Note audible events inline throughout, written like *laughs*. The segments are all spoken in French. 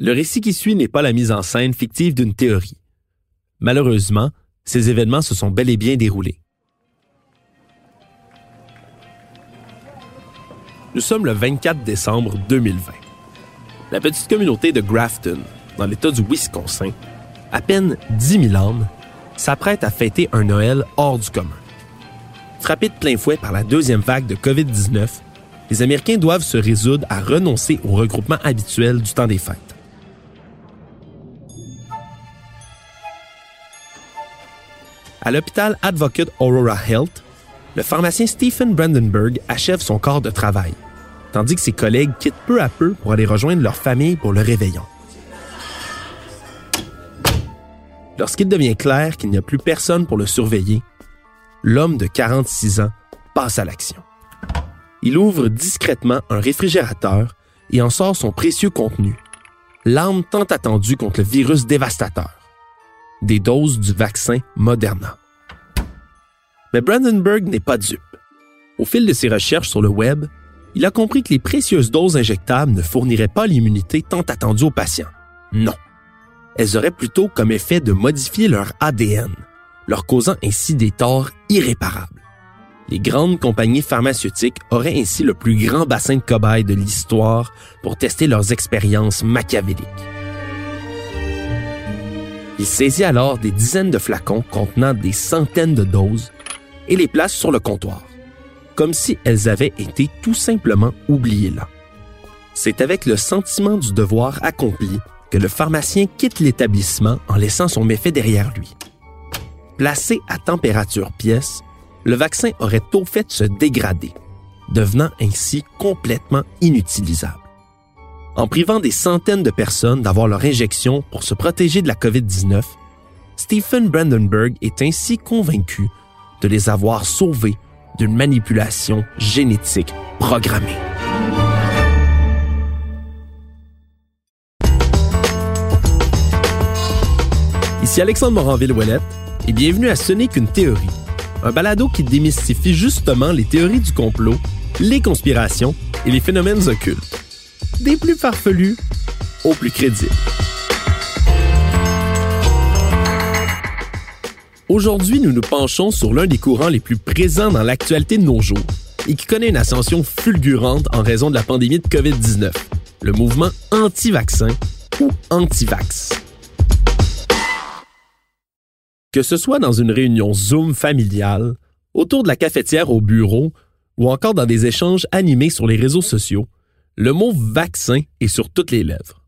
Le récit qui suit n'est pas la mise en scène fictive d'une théorie. Malheureusement, ces événements se sont bel et bien déroulés. Nous sommes le 24 décembre 2020. La petite communauté de Grafton, dans l'État du Wisconsin, à peine 10 000 âmes, s'apprête à fêter un Noël hors du commun. Frappés de plein fouet par la deuxième vague de COVID-19, les Américains doivent se résoudre à renoncer au regroupement habituel du temps des fêtes. À l'hôpital Advocate Aurora Health, le pharmacien Stephen Brandenburg achève son corps de travail, tandis que ses collègues quittent peu à peu pour aller rejoindre leur famille pour le réveillon. Lorsqu'il devient clair qu'il n'y a plus personne pour le surveiller, l'homme de 46 ans passe à l'action. Il ouvre discrètement un réfrigérateur et en sort son précieux contenu, l'arme tant attendue contre le virus dévastateur, des doses du vaccin Moderna. Mais Brandenburg n'est pas dupe. Au fil de ses recherches sur le web, il a compris que les précieuses doses injectables ne fourniraient pas l'immunité tant attendue aux patients. Non. Elles auraient plutôt comme effet de modifier leur ADN, leur causant ainsi des torts irréparables. Les grandes compagnies pharmaceutiques auraient ainsi le plus grand bassin de cobayes de l'histoire pour tester leurs expériences machiavéliques. Il saisit alors des dizaines de flacons contenant des centaines de doses et les place sur le comptoir, comme si elles avaient été tout simplement oubliées là. C'est avec le sentiment du devoir accompli que le pharmacien quitte l'établissement en laissant son méfait derrière lui. Placé à température pièce, le vaccin aurait tôt fait se dégrader, devenant ainsi complètement inutilisable. En privant des centaines de personnes d'avoir leur injection pour se protéger de la COVID-19, Stephen Brandenburg est ainsi convaincu de les avoir sauvés d'une manipulation génétique programmée. Ici Alexandre Moranville-Ouellette et bienvenue à Ce n'est qu'une théorie, un balado qui démystifie justement les théories du complot, les conspirations et les phénomènes occultes. Des plus farfelus aux plus crédibles. Aujourd'hui, nous nous penchons sur l'un des courants les plus présents dans l'actualité de nos jours et qui connaît une ascension fulgurante en raison de la pandémie de COVID-19, le mouvement anti-vaccin ou anti-vax. Que ce soit dans une réunion Zoom familiale, autour de la cafetière au bureau ou encore dans des échanges animés sur les réseaux sociaux, le mot vaccin est sur toutes les lèvres.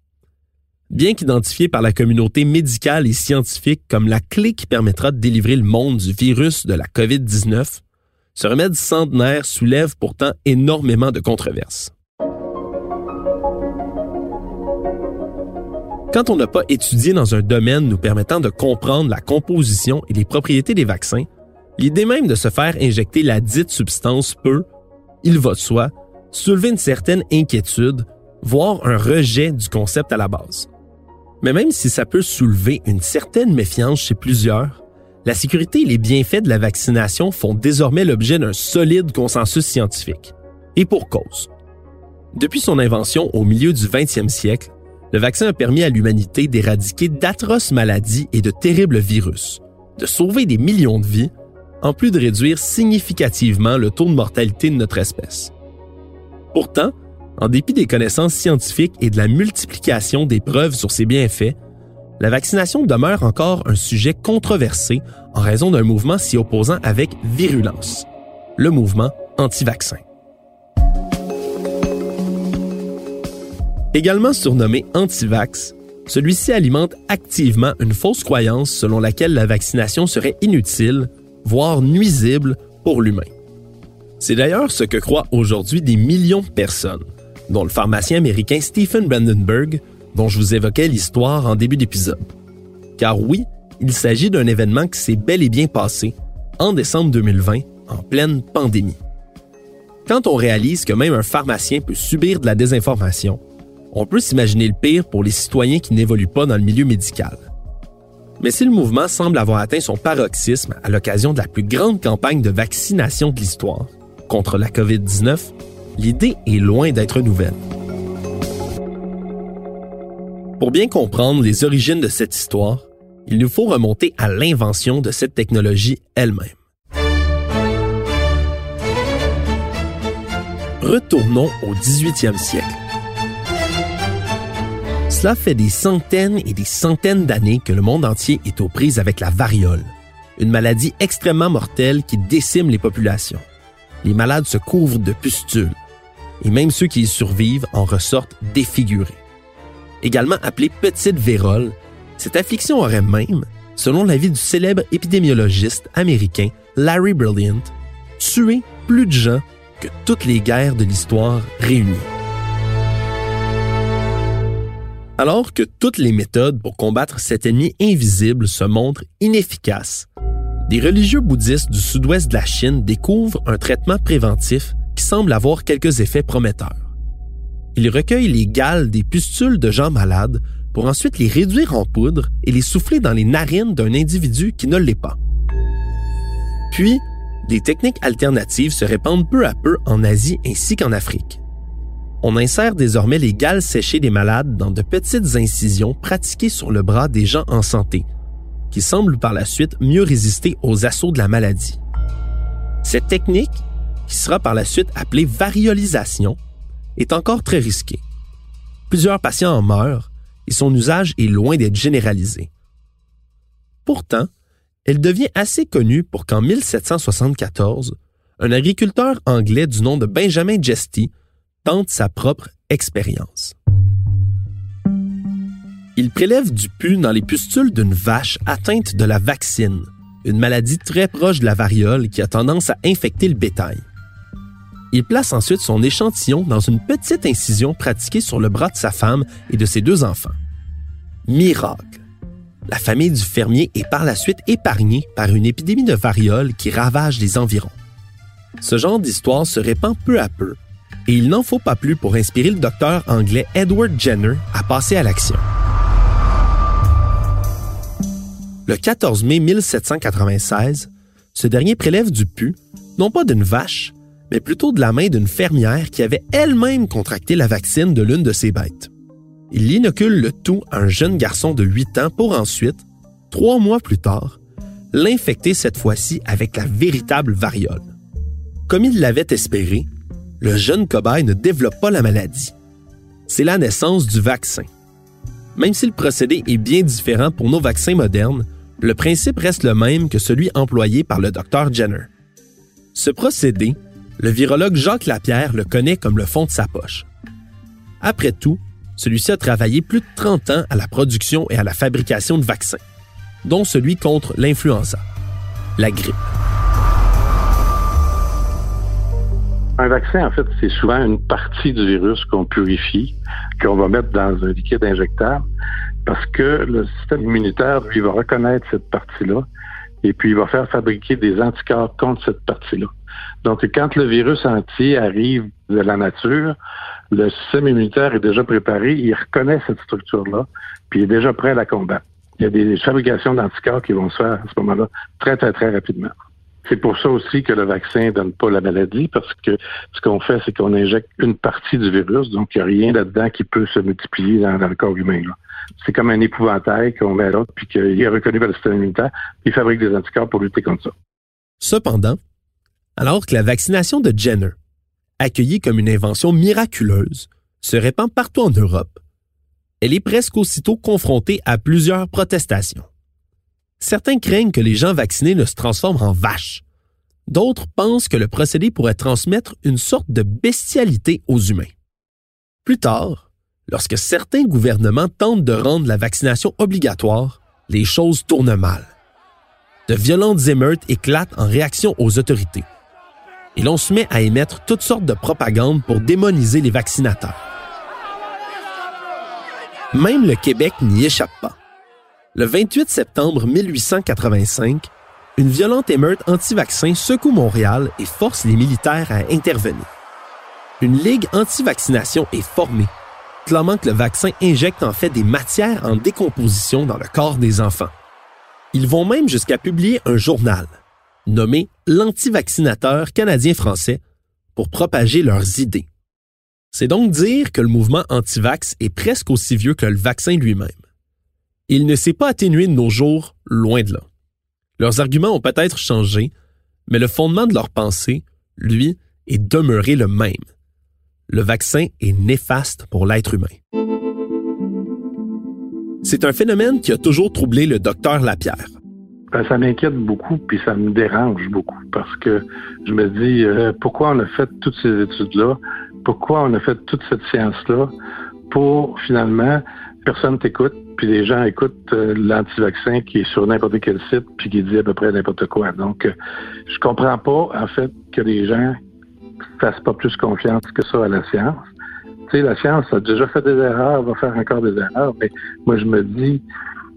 Bien qu'identifié par la communauté médicale et scientifique comme la clé qui permettra de délivrer le monde du virus de la COVID-19, ce remède centenaire soulève pourtant énormément de controverses. Quand on n'a pas étudié dans un domaine nous permettant de comprendre la composition et les propriétés des vaccins, l'idée même de se faire injecter la dite substance peut, il va de soi, soulever une certaine inquiétude, voire un rejet du concept à la base. Mais même si ça peut soulever une certaine méfiance chez plusieurs, la sécurité et les bienfaits de la vaccination font désormais l'objet d'un solide consensus scientifique. Et pour cause. Depuis son invention au milieu du 20e siècle, le vaccin a permis à l'humanité d'éradiquer d'atroces maladies et de terribles virus, de sauver des millions de vies, en plus de réduire significativement le taux de mortalité de notre espèce. Pourtant, En dépit des connaissances scientifiques et de la multiplication des preuves sur ses bienfaits, la vaccination demeure encore un sujet controversé en raison d'un mouvement s'y opposant avec virulence, le mouvement anti-vaccin. Également surnommé anti-vax, celui-ci alimente activement une fausse croyance selon laquelle la vaccination serait inutile, voire nuisible pour l'humain. C'est d'ailleurs ce que croient aujourd'hui des millions de personnes, dont le pharmacien américain Stephen Brandenburg, dont je vous évoquais l'histoire en début d'épisode. Car oui, il s'agit d'un événement qui s'est bel et bien passé en décembre 2020, en pleine pandémie. Quand on réalise que même un pharmacien peut subir de la désinformation, on peut s'imaginer le pire pour les citoyens qui n'évoluent pas dans le milieu médical. Mais si le mouvement semble avoir atteint son paroxysme à l'occasion de la plus grande campagne de vaccination de l'histoire contre la COVID-19, l'idée est loin d'être nouvelle. Pour bien comprendre les origines de cette histoire, il nous faut remonter à l'invention de cette technologie elle-même. Retournons au 18e siècle. Cela fait des centaines et des centaines d'années que le monde entier est aux prises avec la variole, une maladie extrêmement mortelle qui décime les populations. Les malades se couvrent de pustules, et même ceux qui y survivent en ressortent défigurés. Également appelée petite vérole, cette affliction aurait même, selon l'avis du célèbre épidémiologiste américain Larry Brilliant, tué plus de gens que toutes les guerres de l'histoire réunies. Alors que toutes les méthodes pour combattre cet ennemi invisible se montrent inefficaces, des religieux bouddhistes du sud-ouest de la Chine découvrent un traitement préventif qui semble avoir quelques effets prometteurs. Ils recueillent les gales des pustules de gens malades pour ensuite les réduire en poudre et les souffler dans les narines d'un individu qui ne l'est pas. Puis, des techniques alternatives se répandent peu à peu en Asie ainsi qu'en Afrique on insère désormais les gales séchées des malades dans de petites incisions pratiquées sur le bras des gens en santé, qui semblent par la suite mieux résister aux assauts de la maladie. Cette technique, qui sera par la suite appelée variolisation, est encore très risquée. Plusieurs patients en meurent et son usage est loin d'être généralisé. Pourtant, elle devient assez connue pour qu'en 1774, un agriculteur anglais du nom de Benjamin Jesty tente sa propre expérience. Il prélève du pu dans les pustules d'une vache atteinte de la vaccine, une maladie très proche de la variole qui a tendance à infecter le bétail. Il place ensuite son échantillon dans une petite incision pratiquée sur le bras de sa femme et de ses deux enfants. Miracle! La famille du fermier est par la suite épargnée par une épidémie de variole qui ravage les environs. Ce genre d'histoire se répand peu à peu et il n'en faut pas plus pour inspirer le docteur anglais Edward Jenner à passer à l'action. Le 14 mai 1796, ce dernier prélève du pu, non pas d'une vache, mais plutôt de la main d'une fermière qui avait elle-même contracté la vaccine de l'une de ses bêtes. Il inocule le tout à un jeune garçon de 8 ans pour ensuite, trois mois plus tard, l'infecter cette fois-ci avec la véritable variole. Comme il l'avait espéré, le jeune cobaye ne développe pas la maladie. C'est la naissance du vaccin. Même si le procédé est bien différent pour nos vaccins modernes, le principe reste le même que celui employé par le docteur Jenner. Ce procédé, le virologue Jacques Lapierre le connaît comme le fond de sa poche. Après tout, celui-ci a travaillé plus de 30 ans à la production et à la fabrication de vaccins, dont celui contre l'influenza, la grippe. Un vaccin, en fait, c'est souvent une partie du virus qu'on purifie, qu'on va mettre dans un liquide injectable, parce que le système immunitaire, lui, va reconnaître cette partie-là, et puis il va faire fabriquer des anticorps contre cette partie-là. Donc, quand le virus entier arrive de la nature, le système immunitaire est déjà préparé, il reconnaît cette structure-là, puis il est déjà prêt à la combattre. Il y a des fabrications d'anticorps qui vont se faire à ce moment-là très, très, très rapidement. C'est pour ça aussi que le vaccin ne donne pas la maladie, parce que ce qu'on fait, c'est qu'on injecte une partie du virus, donc il n'y a rien là-dedans qui peut se multiplier dans, le corps humain. C'est comme un épouvantail qu'on met là, puis qu'il est reconnu par le système immunitaire, puis il fabrique des anticorps pour lutter contre ça. Cependant, alors que la vaccination de Jenner accueillie comme une invention miraculeuse, se répand partout en Europe. Elle est presque aussitôt confrontée à plusieurs protestations. Certains craignent que les gens vaccinés ne se transforment en vaches. D'autres pensent que le procédé pourrait transmettre une sorte de bestialité aux humains. Plus tard, lorsque certains gouvernements tentent de rendre la vaccination obligatoire, les choses tournent mal. De violentes émeutes éclatent en réaction aux autorités. Et l'on se met à émettre toutes sortes de propagande pour démoniser les vaccinateurs. Même le Québec n'y échappe pas. Le 28 septembre 1885, une violente émeute anti-vaccin secoue Montréal et force les militaires à intervenir. Une ligue anti-vaccination est formée, clamant que le vaccin injecte en fait des matières en décomposition dans le corps des enfants. Ils vont même jusqu'à publier un journal, nommé l'Anti-vaccinateur canadien-français, pour propager leurs idées. C'est donc dire que le mouvement anti-vax est presque aussi vieux que le vaccin lui-même. Il ne s'est pas atténué de nos jours, loin de là. Leurs arguments ont peut-être changé, mais le fondement de leur pensée, lui, est demeuré le même. Le vaccin est néfaste pour l'être humain. C'est un phénomène qui a toujours troublé le docteur Lapierre. Ben, ça m'inquiète beaucoup, puis ça me dérange beaucoup, parce que je me dis, euh, pourquoi on a fait toutes ces études-là? Pourquoi on a fait toute cette science-là? Pour finalement, personne t'écoute, puis les gens écoutent euh, l'anti-vaccin qui est sur n'importe quel site, puis qui dit à peu près n'importe quoi. Donc, euh, je comprends pas, en fait, que les gens fassent pas plus confiance que ça à la science. Tu sais, la science a déjà fait des erreurs, va faire encore des erreurs, mais moi, je me dis,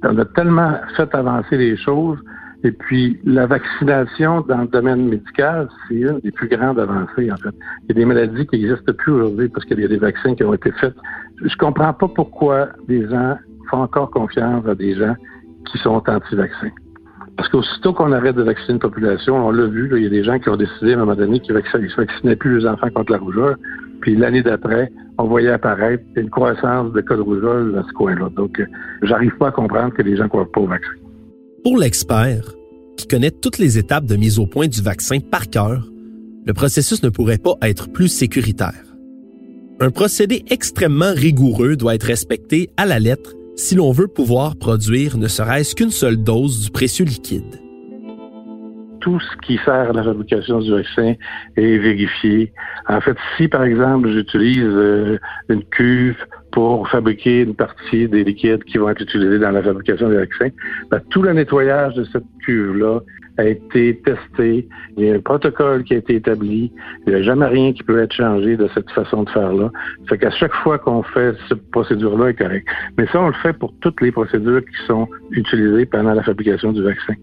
on a tellement fait avancer les choses, et puis, la vaccination dans le domaine médical, c'est une des plus grandes avancées, en fait. Il y a des maladies qui n'existent plus aujourd'hui parce qu'il y a des vaccins qui ont été faits. Je comprends pas pourquoi des gens font encore confiance à des gens qui sont anti-vaccins. Parce qu'aussitôt qu'on arrête de vacciner une population, on l'a vu, il y a des gens qui ont décidé à un moment donné qu'ils ne vaccinaient plus les enfants contre la rougeole. Puis l'année d'après, on voyait apparaître une croissance de cas de rougeole dans ce coin-là. Donc, euh, j'arrive pas à comprendre que les gens ne croient pas au vaccin. Pour l'expert, qui connaît toutes les étapes de mise au point du vaccin par cœur, le processus ne pourrait pas être plus sécuritaire. Un procédé extrêmement rigoureux doit être respecté à la lettre si l'on veut pouvoir produire ne serait-ce qu'une seule dose du précieux liquide. Tout ce qui sert à la fabrication du vaccin est vérifié. En fait, si par exemple j'utilise euh, une cuve pour fabriquer une partie des liquides qui vont être utilisés dans la fabrication des vaccins, ben, tout le nettoyage de cette cuve-là a été testé. Il y a un protocole qui a été établi. Il n'y a jamais rien qui peut être changé de cette façon de faire-là. Fait qu'à chaque fois qu'on fait cette procédure-là est correcte. Mais ça, on le fait pour toutes les procédures qui sont utilisées pendant la fabrication du vaccin.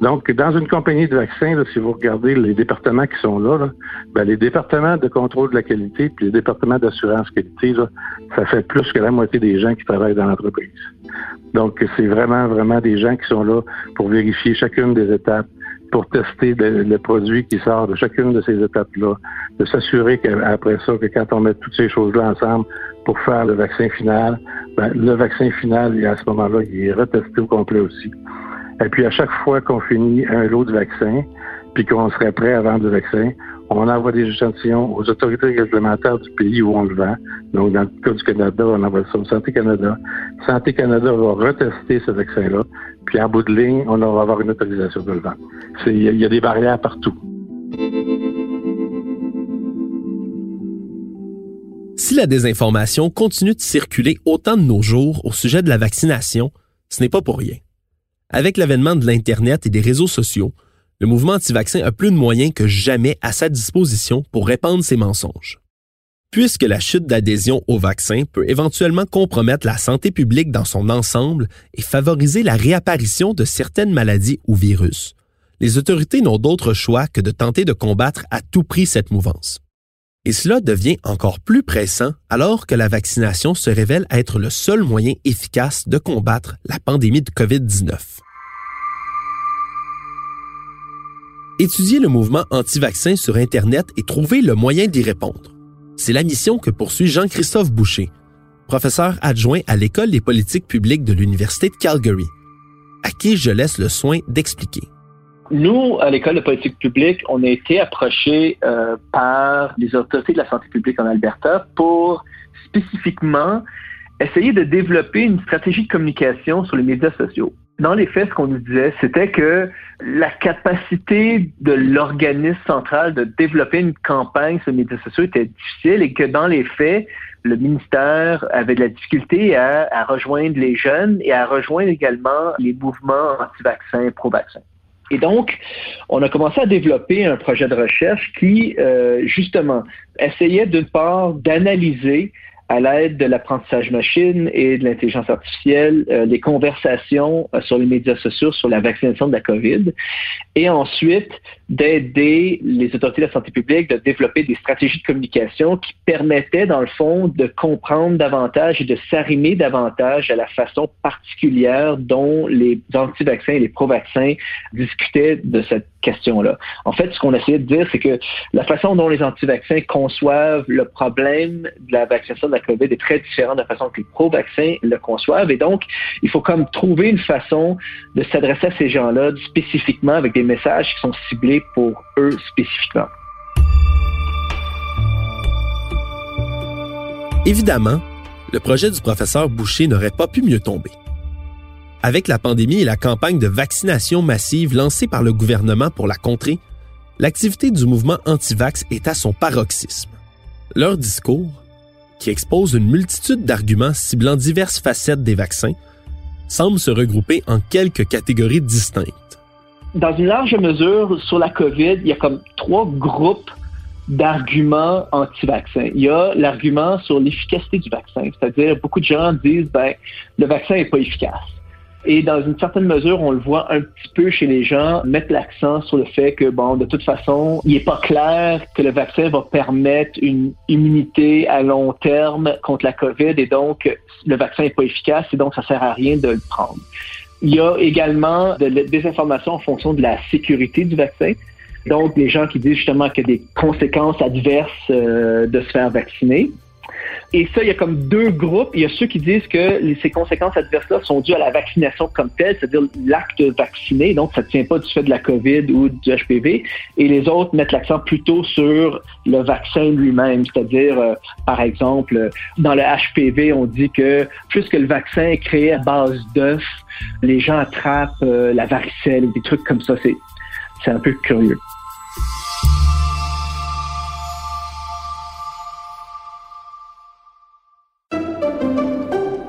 Donc, dans une compagnie de vaccins, si vous regardez les départements qui sont là, ben, les départements de contrôle de la qualité puis les départements d'assurance qualité, ça fait plus que la moitié des gens qui travaillent dans l'entreprise. Donc, c'est vraiment, vraiment des gens qui sont là pour vérifier chacune des étapes, pour tester le, produit qui sort de chacune de ces étapes-là, de s'assurer qu'après ça, que quand on met toutes ces choses-là ensemble pour faire le vaccin final, ben, le vaccin final, à ce moment-là, il est retesté au complet aussi. Et puis à chaque fois qu'on finit un lot de vaccin, puis qu'on serait prêt à vendre le vaccin, on envoie des échantillons aux autorités réglementaires du pays où on le vend. Donc, dans le cas du Canada, on envoie ça au Santé Canada. Santé Canada va retester ce vaccin-là. Puis, en bout de ligne, on va avoir une autorisation de le vendre. Il y, a des barrières partout. Si la désinformation continue de circuler autant de nos jours au sujet de la vaccination, ce n'est pas pour rien. Avec l'avènement de l'Internet et des réseaux sociaux, le mouvement anti-vaccin a plus de moyens que jamais à sa disposition pour répandre ses mensonges. Puisque la chute d'adhésion au vaccin peut éventuellement compromettre la santé publique dans son ensemble et favoriser la réapparition de certaines maladies ou virus, les autorités n'ont d'autre choix que de tenter de combattre à tout prix cette mouvance. Et cela devient encore plus pressant alors que la vaccination se révèle être le seul moyen efficace de combattre la pandémie de COVID-19. Étudier le mouvement anti-vaccin sur Internet et trouver le moyen d'y répondre. C'est la mission que poursuit Jean-Christophe Boucher, professeur adjoint à l'École des politiques publiques de l'Université de Calgary, à qui je laisse le soin d'expliquer. Nous, à l'école de politique publique, on a été approchés euh, par les autorités de la santé publique en Alberta pour spécifiquement essayer de développer une stratégie de communication sur les médias sociaux. Dans les faits, ce qu'on nous disait, c'était que la capacité de l'organisme central de développer une campagne sur les médias sociaux était difficile et que dans les faits, le ministère avait de la difficulté à, rejoindre les jeunes et à rejoindre également les mouvements anti-vaccins, pro-vaccins. Et donc, on a commencé à développer un projet de recherche qui, euh, justement, essayait d'une part d'analyser à l'aide de l'apprentissage machine et de l'intelligence artificielle, euh, les conversations euh, sur les médias sociaux sur la vaccination de la COVID, et ensuite d'aider les autorités de la santé publique de développer des stratégies de communication qui permettaient, dans le fond, de comprendre davantage et de s'arrimer davantage à la façon particulière dont les anti-vaccins et les pro-vaccins discutaient de cette question-là. En fait, ce qu'on essayait de dire, c'est que la façon dont les anti-vaccins conçoivent le problème de la vaccination de la COVID est très différente de la façon que les pro-vaccins le conçoivent. Et donc, il faut comme trouver une façon de s'adresser à ces gens-là spécifiquement avec des messages qui sont ciblés pour eux spécifiquement. Évidemment, le projet du professeur Boucher n'aurait pas pu mieux tomber. Avec la pandémie et la campagne de vaccination massive lancée par le gouvernement pour la contrer, l'activité du mouvement anti-vax est à son paroxysme. Leur discours, qui expose une multitude d'arguments ciblant diverses facettes des vaccins, semble se regrouper en quelques catégories distinctes. Dans une large mesure, sur la COVID, il y a comme trois groupes d'arguments anti-vaccins. Il y a l'argument sur l'efficacité du vaccin, c'est-à-dire beaucoup de gens disent ben le vaccin n'est pas efficace. Et dans une certaine mesure, on le voit un petit peu chez les gens mettre l'accent sur le fait que, bon, de toute façon, il n'est pas clair que le vaccin va permettre une immunité à long terme contre la COVID et donc le vaccin n'est pas efficace et donc ça sert à rien de le prendre. Il y a également de la désinformation en fonction de la sécurité du vaccin. Donc, des gens qui disent justement qu'il y a des conséquences adverses euh, de se faire vacciner. Et ça, il y a comme deux groupes. Il y a ceux qui disent que ces conséquences adverses-là sont dues à la vaccination comme telle, c'est-à-dire l'acte vacciné, donc ça ne tient pas du fait de la COVID ou du HPV. Et les autres mettent l'accent plutôt sur le vaccin lui-même, c'est-à-dire, euh, par exemple, dans le HPV, on dit que puisque le vaccin est créé à base d'œufs, les gens attrapent euh, la varicelle ou des trucs comme ça. C'est un peu curieux.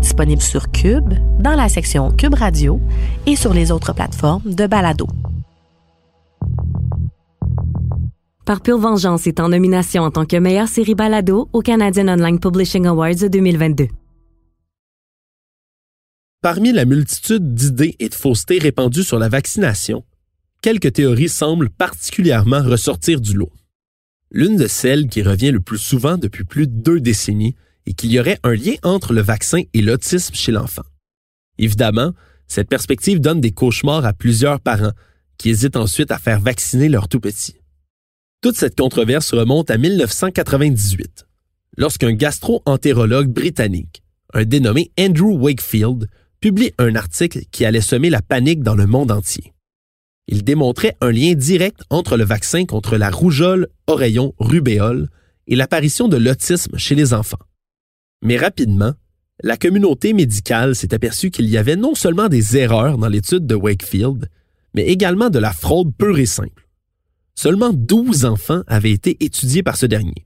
disponible sur Cube, dans la section Cube Radio et sur les autres plateformes de balado. Par pure vengeance est en nomination en tant que meilleure série balado au Canadian Online Publishing Awards 2022. Parmi la multitude d'idées et de faussetés répandues sur la vaccination, quelques théories semblent particulièrement ressortir du lot. L'une de celles qui revient le plus souvent depuis plus de deux décennies et qu'il y aurait un lien entre le vaccin et l'autisme chez l'enfant. Évidemment, cette perspective donne des cauchemars à plusieurs parents qui hésitent ensuite à faire vacciner leur tout petit. Toute cette controverse remonte à 1998, lorsqu'un gastro-entérologue britannique, un dénommé Andrew Wakefield, publie un article qui allait semer la panique dans le monde entier. Il démontrait un lien direct entre le vaccin contre la rougeole, oreillon, rubéole et l'apparition de l'autisme chez les enfants. Mais rapidement, la communauté médicale s'est aperçue qu'il y avait non seulement des erreurs dans l'étude de Wakefield, mais également de la fraude pure et simple. Seulement 12 enfants avaient été étudiés par ce dernier,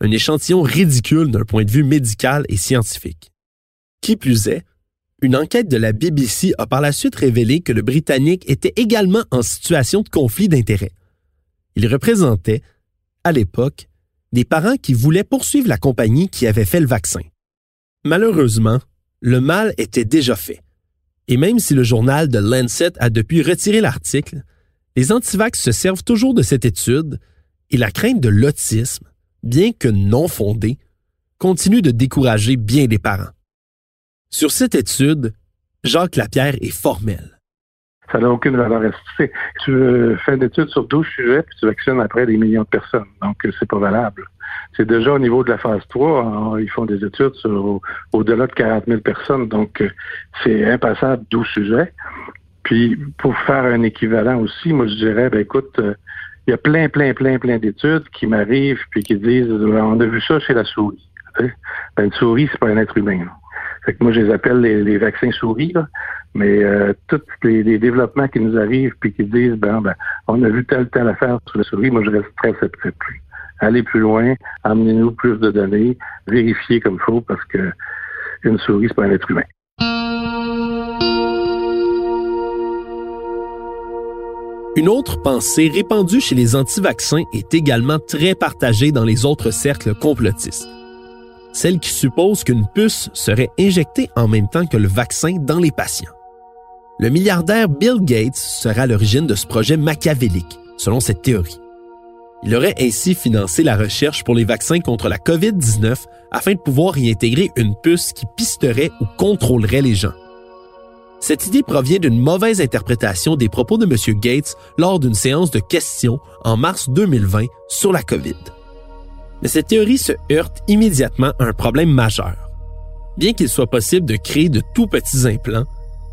un échantillon ridicule d'un point de vue médical et scientifique. Qui plus est, une enquête de la BBC a par la suite révélé que le Britannique était également en situation de conflit d'intérêts. Il représentait, à l'époque, des parents qui voulaient poursuivre la compagnie qui avait fait le vaccin. Malheureusement, le mal était déjà fait. Et même si le journal de Lancet a depuis retiré l'article, les antivax se servent toujours de cette étude et la crainte de l'autisme, bien que non fondée, continue de décourager bien des parents. Sur cette étude, Jacques Lapierre est formel. Ça n'a aucune valeur ajoutée. Tu fais une étude sur 12 sujets, puis tu vaccines après des millions de personnes. Donc, c'est pas valable. C'est déjà au niveau de la phase 3, ils font des études sur au-delà de 40 000 personnes. Donc, c'est impassable 12 sujets. Puis, pour faire un équivalent aussi, moi, je dirais, ben écoute, euh, il y a plein, plein, plein, plein d'études qui m'arrivent puis qui disent, on a vu ça chez la souris. Ben, une souris, c'est pas un être humain. Fait que moi, je les appelle les, vaccins souris, mais euh, tous les, développements qui nous arrivent puis qui disent ben, on a vu telle telle affaire sur la souris, moi je reste très sceptique. Allez plus loin, amenez-nous plus de données, vérifiez comme il faut parce que une souris, c'est pas un être humain. Une autre pensée répandue chez les anti-vaccins est également très partagée dans les autres cercles complotistes celle qui suppose qu'une puce serait injectée en même temps que le vaccin dans les patients. Le milliardaire Bill Gates serait à l'origine de ce projet machiavélique, selon cette théorie. Il aurait ainsi financé la recherche pour les vaccins contre la COVID-19 afin de pouvoir y intégrer une puce qui pisterait ou contrôlerait les gens. Cette idée provient d'une mauvaise interprétation des propos de M. Gates lors d'une séance de questions en mars 2020 sur la COVID mais cette théorie se heurte immédiatement à un problème majeur. Bien qu'il soit possible de créer de tout petits implants,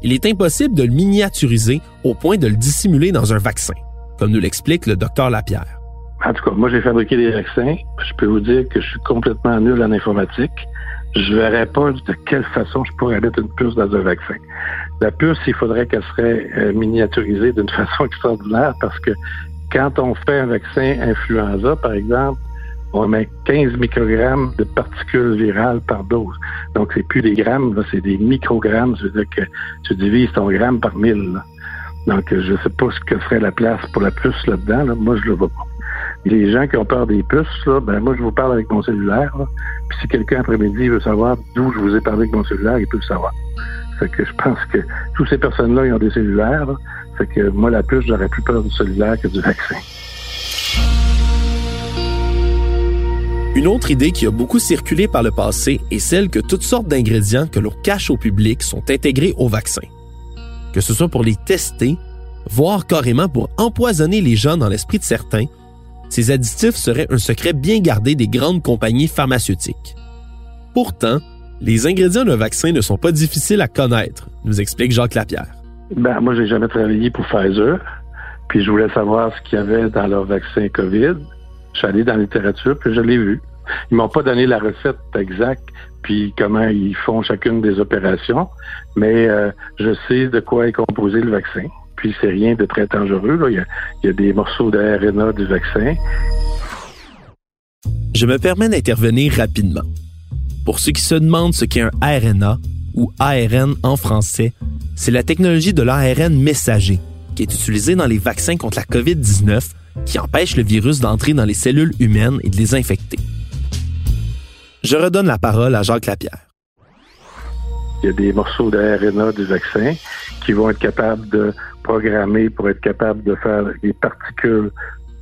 il est impossible de le miniaturiser au point de le dissimuler dans un vaccin, comme nous l'explique le docteur Lapierre. En tout cas, moi j'ai fabriqué des vaccins. Je peux vous dire que je suis complètement nul en informatique. Je ne verrais pas de quelle façon je pourrais mettre une puce dans un vaccin. La puce, il faudrait qu'elle serait euh, miniaturisée d'une *laughs* façon extraordinaire parce que quand on fait un vaccin influenza, par exemple, on met 15 microgrammes de particules virales par dose. Donc, c'est plus des grammes, c'est des microgrammes. Ça veut dire que tu divises ton gramme par mille. Donc, je ne sais pas ce que serait la place pour la puce là-dedans. Moi, je le vois pas. Les gens qui ont peur des puces, là, ben moi, je vous parle avec mon cellulaire. Puis si quelqu'un après-midi veut savoir d'où je vous ai parlé avec mon cellulaire, il peut le savoir. Fait que je pense que toutes ces personnes-là, ils ont des cellulaires. Là. Fait que moi, la puce, j'aurais plus peur du cellulaire que du vaccin. Une autre idée qui a beaucoup circulé par le passé est celle que toutes sortes d'ingrédients que l'on cache au public sont intégrés au vaccin. Que ce soit pour les tester, voire carrément pour empoisonner les gens dans l'esprit de certains, ces additifs seraient un secret bien gardé des grandes compagnies pharmaceutiques. Pourtant, les ingrédients d'un vaccin ne sont pas difficiles à connaître, nous explique Jacques Lapierre. Ben, moi, j'ai jamais travaillé pour Pfizer, puis je voulais savoir ce qu'il y avait dans leur vaccin COVID. Je suis allé dans la littérature, puis je l'ai vu. Ils m'ont pas donné la recette exacte, puis comment ils font chacune des opérations, mais euh, je sais de quoi est composé le vaccin. Puis c'est rien de très dangereux. Il, y a, des morceaux d'ARNA du vaccin. Je me permets d'intervenir rapidement. Pour ceux qui se demandent ce qu'est un RNA ou ARN en français, c'est la technologie de l'ARN messager qui est utilisée dans les vaccins contre la COVID-19 qui empêche le virus d'entrer dans les cellules humaines et de les infecter. Je redonne la parole à Jacques Lapierre. Il y a des morceaux d'ARNA du vaccin qui vont être capables de programmer pour être capables de faire des particules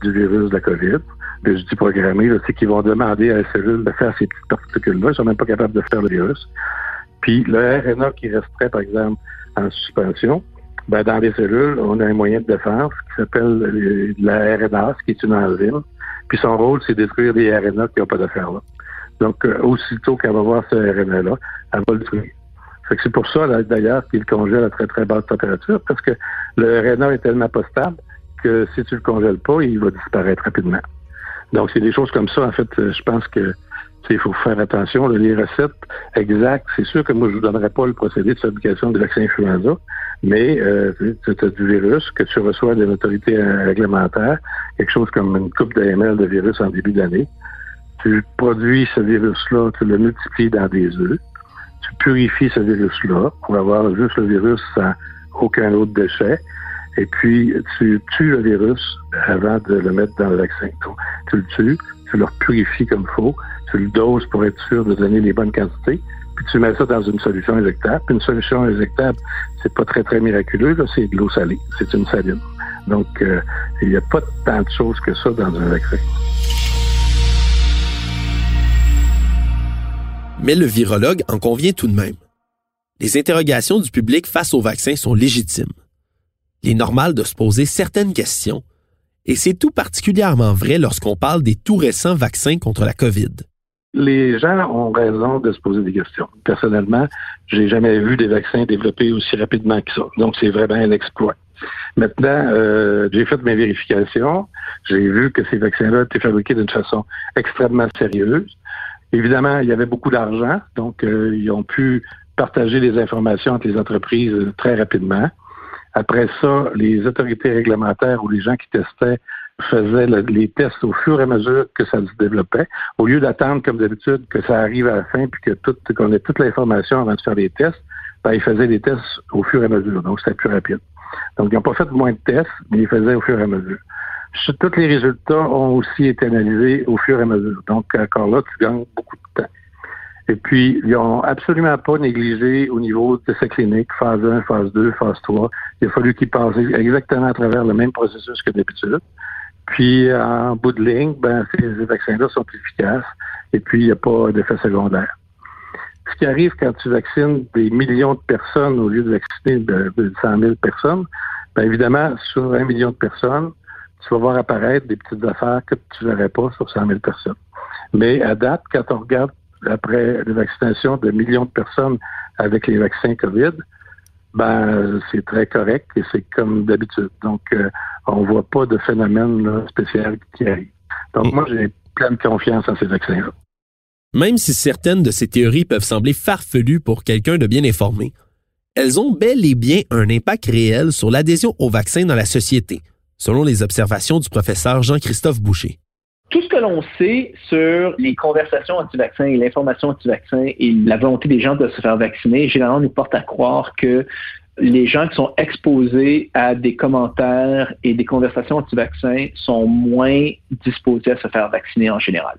du virus de la COVID. je dis programmer, c'est qu'ils vont demander à la cellule de faire ces petites particules-là. Ils ne sont même pas capables de faire le virus. Puis le RNA qui resterait, par exemple, en suspension, ben, dans les cellules, on a un moyen de défense qui s'appelle la RNase, qui est une enzyme. Puis son rôle, c'est détruire des RNA qui n'ont pas d'affaires là. Donc, euh, aussitôt qu'elle va voir ce RNA-là, elle va le tuer. c'est pour ça, d'ailleurs, qu'il congèle à très, très basse température, parce que le RNA est tellement pas stable que si tu le congèles pas, il va disparaître rapidement. Donc, c'est des choses comme ça, en fait, euh, je pense que il faut faire attention. les recettes exactes, c'est sûr que moi, je ne vous donnerai pas le procédé de fabrication du vaccin influenza, mais euh, tu as du virus que tu reçois d'une autorité réglementaire, quelque chose comme une coupe d'AML de virus en début d'année. Tu produis ce virus-là, tu le multiplies dans des œufs, tu purifies ce virus-là pour avoir juste le virus sans aucun autre déchet, et puis tu tues le virus avant de le mettre dans le vaccin. Tu le tues, tu le purifies comme il faut, tu le doses pour être sûr de donner les bonnes quantités, puis tu mets ça dans une solution injectable. Puis une solution injectable, c'est pas très, très miraculeux, c'est de l'eau salée. C'est une saline. Donc, euh, il n'y a pas tant de choses que ça dans un vaccin. Mais le virologue en convient tout de même. Les interrogations du public face au vaccin sont légitimes. Il est normal de se poser certaines questions, et c'est tout particulièrement vrai lorsqu'on parle des tout récents vaccins contre la COVID les gens ont raison de se poser des questions. Personnellement, j'ai jamais vu des vaccins développés aussi rapidement que ça. Donc, c'est vraiment un exploit. Maintenant, euh, j'ai fait mes vérifications. J'ai vu que ces vaccins-là étaient fabriqués d'une façon extrêmement sérieuse. Évidemment, il y avait beaucoup d'argent, donc euh, ils ont pu partager les informations entre les entreprises très rapidement. Après ça, les autorités réglementaires ou les gens qui testaient faisait les tests au fur et à mesure que ça se développait, au lieu d'attendre comme d'habitude que ça arrive à la fin puis que tout qu'on ait toute l'information avant de faire les tests, ben, ils faisaient les tests au fur et à mesure, donc c'était plus rapide. Donc ils n'ont pas fait moins de tests, mais ils faisaient au fur et à mesure. Tous les résultats ont aussi été analysés au fur et à mesure. Donc encore là, tu gagnes beaucoup de temps. Et puis, ils n'ont absolument pas négligé au niveau de ces cliniques, phase 1, phase 2, phase 3. Il a fallu qu'ils passent exactement à travers le même processus que d'habitude. Puis, en bout de ligne, ben, ces vaccins-là sont efficaces et puis il n'y a pas d'effet secondaire. Ce qui arrive quand tu vaccines des millions de personnes au lieu de vacciner de, 100 000 personnes, bien évidemment, sur un million de personnes, tu vas voir apparaître des petites affaires que tu ne verrais pas sur 100 000 personnes. Mais à date, quand on regarde après la vaccination de millions de personnes avec les vaccins COVID, ben c'est très correct et c'est comme d'habitude. Donc, euh, on voit pas de phénomène spécial qui arrive. Donc, moi, j'ai pleine confiance en ces vaccins-là. Même si certaines de ces théories peuvent sembler farfelues pour quelqu'un de bien informé, elles ont bel et bien un impact réel sur l'adhésion au vaccin dans la société, selon les observations du professeur Jean-Christophe Boucher. Tout ce que l'on sait sur les conversations anti-vaccins et l'information anti-vaccin et la volonté des gens de se faire vacciner, généralement nous porte à croire que les gens qui sont exposés à des commentaires et des conversations anti-vaccins sont moins disposés à se faire vacciner en général.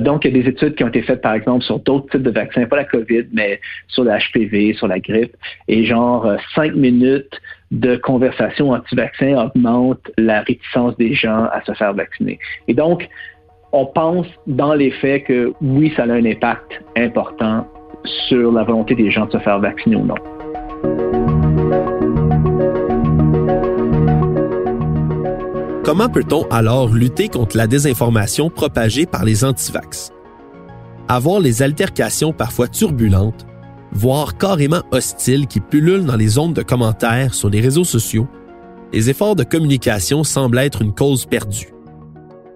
Donc, il y a des études qui ont été faites, par exemple, sur d'autres types de vaccins, pas la COVID, mais sur le HPV, sur la grippe, et genre euh, cinq minutes de conversation anti-vaccin augmente la réticence des gens à se faire vacciner. Et donc, on pense dans les faits que oui, ça a un impact important sur la volonté des gens de se faire vacciner ou non. Comment peut-on alors lutter contre la désinformation propagée par les antivax? Avoir les altercations parfois turbulentes, voire carrément hostiles qui pullulent dans les zones de commentaires sur les réseaux sociaux, les efforts de communication semblent être une cause perdue.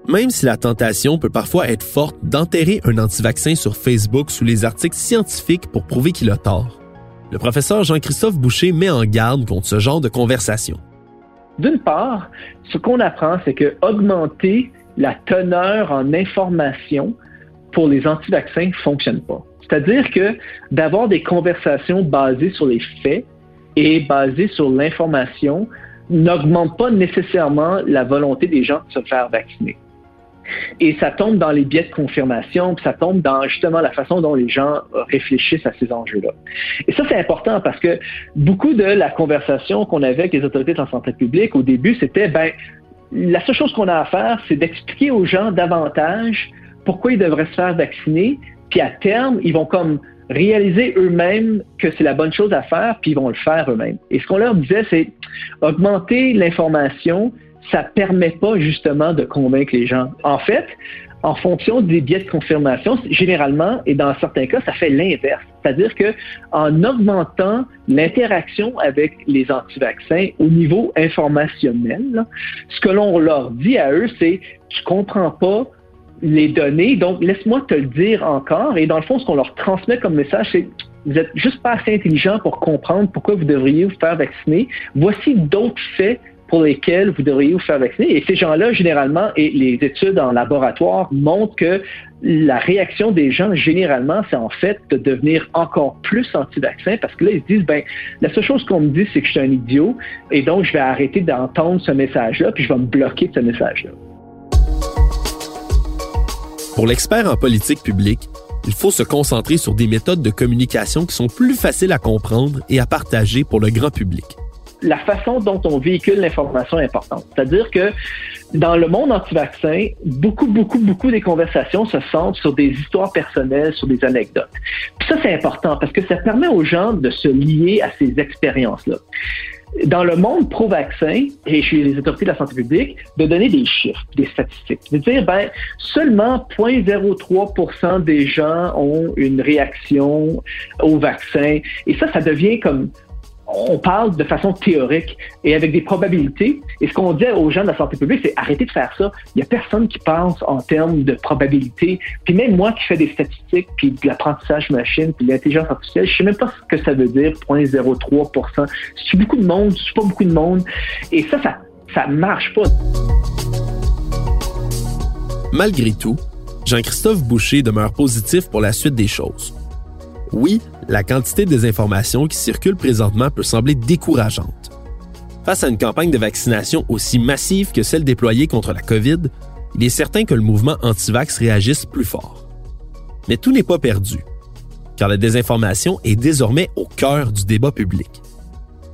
Même si la tentation peut parfois être forte d'enterrer un antivaccin sur Facebook sous les articles scientifiques pour prouver qu'il a tort, le professeur Jean-Christophe Boucher met en garde contre ce genre de conversation. D'une part, ce qu'on apprend, c'est que augmenter la teneur en information pour les anti-vaccins ne fonctionne pas. C'est-à-dire que d'avoir des conversations basées sur les faits et basées sur l'information n'augmente pas nécessairement la volonté des gens de se faire vacciner. Et ça tombe dans les biais de confirmation, puis ça tombe dans justement la façon dont les gens réfléchissent à ces enjeux-là. Et ça, c'est important parce que beaucoup de la conversation qu'on avait avec les autorités de santé publique au début, c'était, ben, la seule chose qu'on a à faire, c'est d'expliquer aux gens davantage pourquoi ils devraient se faire vacciner, puis à terme, ils vont comme réaliser eux-mêmes que c'est la bonne chose à faire, puis ils vont le faire eux-mêmes. Et ce qu'on leur disait, c'est augmenter l'information, ça permet pas justement de convaincre les gens. En fait, en fonction des biais de confirmation, généralement, et dans certains cas, ça fait l'inverse. C'est-à-dire que en augmentant l'interaction avec les anti-vaccins au niveau informationnel, ce que l'on leur dit à eux, c'est tu comprends pas les données, donc laisse-moi te le dire encore. Et dans le fond, ce qu'on leur transmet comme message, c'est vous êtes juste pas assez intelligent pour comprendre pourquoi vous devriez vous faire vacciner. Voici d'autres faits pour lesquels vous devriez vous faire vacciner. Et ces gens-là, généralement, et les études en laboratoire montrent que la réaction des gens, généralement, c'est en fait de devenir encore plus anti-vaccin parce que là, ils se disent, ben, la seule chose qu'on me dit, c'est que je suis un idiot et donc je vais arrêter d'entendre ce message-là puis je vais me bloquer de ce message-là. Pour l'expert en politique publique, il faut se concentrer sur des méthodes de communication qui sont plus faciles à comprendre et à partager pour le grand public. La façon dont on véhicule l'information est importante. C'est-à-dire que dans le monde anti-vaccin, beaucoup, beaucoup, beaucoup des conversations se centrent sur des histoires personnelles, sur des anecdotes. Puis ça, c'est important parce que ça permet aux gens de se lier à ces expériences-là dans le monde pro-vaccin et chez les autorités de la santé publique, de donner des chiffres, des statistiques. De dire, ben, seulement 0,03% des gens ont une réaction au vaccin. Et ça, ça devient comme on parle de façon théorique et avec des probabilités. Et ce qu'on dit aux gens de la santé publique, c'est arrêtez de faire ça. Il n'y a personne qui pense en termes de probabilité. Puis même moi qui fais des statistiques, puis de l'apprentissage machine, puis de l'intelligence artificielle, je sais même pas ce que ça veut dire, 0,03% C'est beaucoup de monde, c'est pas beaucoup de monde. Et ça, ça, ça marche pas. Malgré tout, Jean-Christophe Boucher demeure positif pour la suite des choses. Oui, la quantité de désinformation qui circule présentement peut sembler décourageante. Face à une campagne de vaccination aussi massive que celle déployée contre la COVID, il est certain que le mouvement anti-vax réagisse plus fort. Mais tout n'est pas perdu, car la désinformation est désormais au cœur du débat public.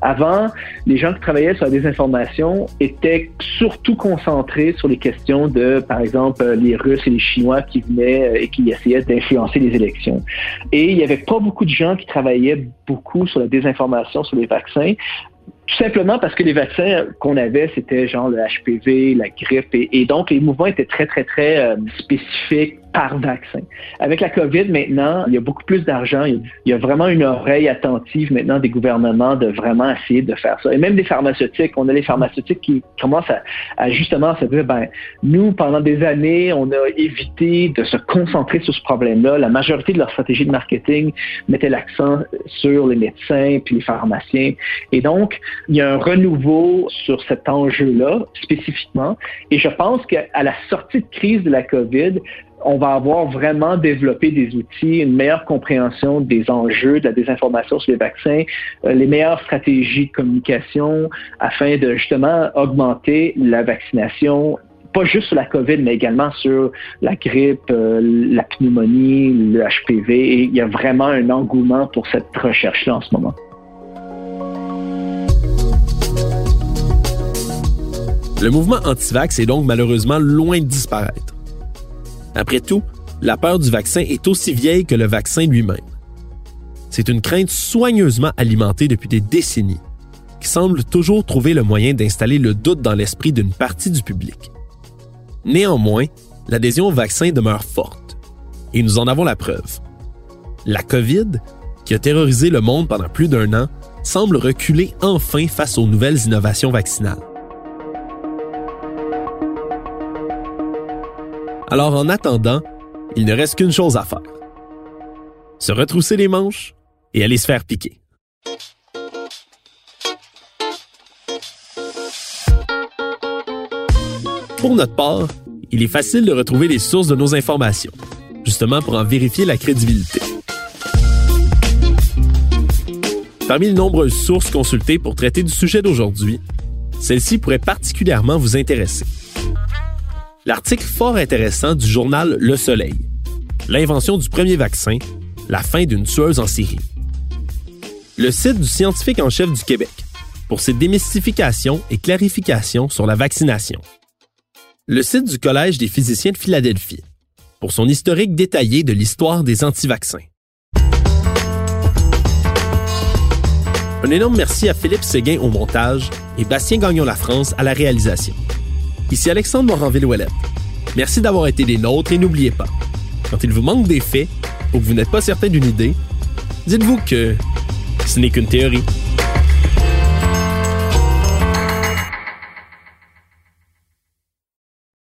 Avant, les gens qui travaillaient sur la désinformation étaient surtout concentrés sur les questions de, par exemple, les Russes et les Chinois qui venaient euh, et qui essayaient d'influencer les élections. Et il n'y avait pas beaucoup de gens qui travaillaient beaucoup sur la désinformation sur les vaccins, tout simplement parce que les vaccins qu'on avait, c'était genre le HPV, la grippe, et, donc les mouvements étaient très, très, très euh, spécifiques par vaccin. Avec la COVID maintenant, il y a beaucoup plus d'argent. Il y a vraiment une oreille attentive maintenant des gouvernements de vraiment essayer de faire ça. Et même des pharmaceutiques, on a les pharmaceutiques qui commencent à, justement se dire, ben, nous, pendant des années, on a évité de se concentrer sur ce problème-là. La majorité de leur stratégie de marketing mettait l'accent sur les médecins puis les pharmaciens. Et donc, il y a un renouveau sur cet enjeu-là spécifiquement. Et je pense qu'à la sortie de crise de la COVID, on va avoir vraiment développé des outils, une meilleure compréhension des enjeux de la désinformation sur les vaccins, euh, les meilleures stratégies de communication afin de justement augmenter la vaccination pas juste sur la COVID, mais également sur la grippe, euh, la pneumonie, le HPV. Et il y a vraiment un engouement pour cette recherche-là en ce moment. Le mouvement anti-vax est donc malheureusement loin de disparaître. Après tout, la peur du vaccin est aussi vieille que le vaccin lui-même. C'est une crainte soigneusement alimentée depuis des décennies, qui semble toujours trouver le moyen d'installer le doute dans l'esprit d'une partie du public. Néanmoins, l'adhésion au vaccin demeure forte, et nous en avons la preuve. La COVID, qui a terrorisé le monde pendant plus d'un an, semble reculer enfin face aux nouvelles innovations vaccinales. Alors en attendant, il ne reste qu'une chose à faire. Se retrousser les manches et aller se faire piquer. Pour notre part, il est facile de retrouver les sources de nos informations, justement pour en vérifier la crédibilité. Parmi les nombreuses sources consultées pour traiter du sujet d'aujourd'hui, celle-ci pourrait particulièrement vous intéresser l'article fort intéressant du journal Le Soleil. L'invention du premier vaccin, la fin d'une tueuse en série. Le site du scientifique en chef du Québec pour ses démystifications et clarifications sur la vaccination. Le site du Collège des physiciens de Philadelphie pour son historique détaillé de l'histoire des antivaccins. Un énorme merci à Philippe Séguin au montage et Bastien Gagnon La France à la réalisation. Ici Alexandre Moranville-Ouellette. Merci d'avoir été des nôtres et n'oubliez pas, quand il vous manque des faits ou que vous n'êtes pas certain d'une idée, dites-vous que ce n'est qu'une théorie.